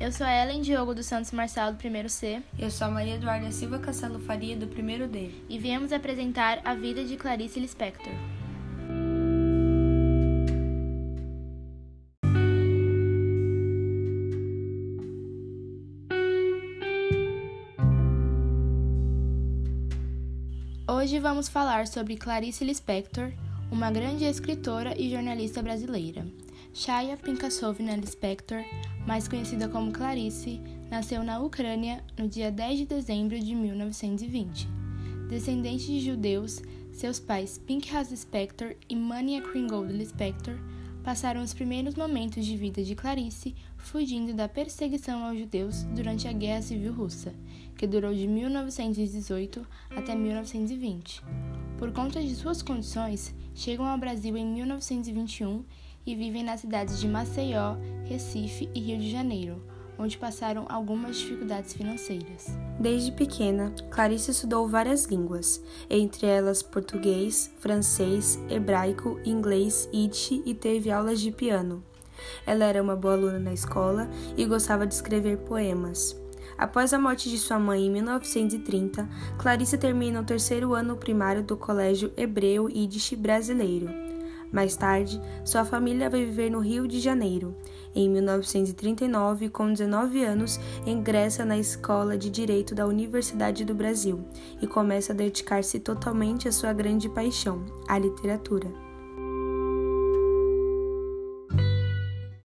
Eu sou a Ellen Diogo dos Santos Marçal, do primeiro C. Eu sou a Maria Eduarda Silva Castelo Faria, do primeiro D. E viemos apresentar a vida de Clarice Lispector. Hoje vamos falar sobre Clarice Lispector, uma grande escritora e jornalista brasileira. Shaya Pinkassovna Lispector, mais conhecida como Clarice, nasceu na Ucrânia no dia 10 de dezembro de 1920. Descendente de judeus, seus pais Pinchas Lispector e Mania Kringold Lispector passaram os primeiros momentos de vida de Clarice fugindo da perseguição aos judeus durante a Guerra Civil Russa, que durou de 1918 até 1920. Por conta de suas condições, chegam ao Brasil em 1921 e vivem nas cidades de Maceió, Recife e Rio de Janeiro, onde passaram algumas dificuldades financeiras. Desde pequena, Clarice estudou várias línguas, entre elas português, francês, hebraico, inglês, yiddish e teve aulas de piano. Ela era uma boa aluna na escola e gostava de escrever poemas. Após a morte de sua mãe em 1930, Clarice termina o terceiro ano primário do Colégio Hebreu Yiddish Brasileiro. Mais tarde, sua família vai viver no Rio de Janeiro. Em 1939, com 19 anos, ingressa na Escola de Direito da Universidade do Brasil e começa a dedicar-se totalmente à sua grande paixão, a literatura.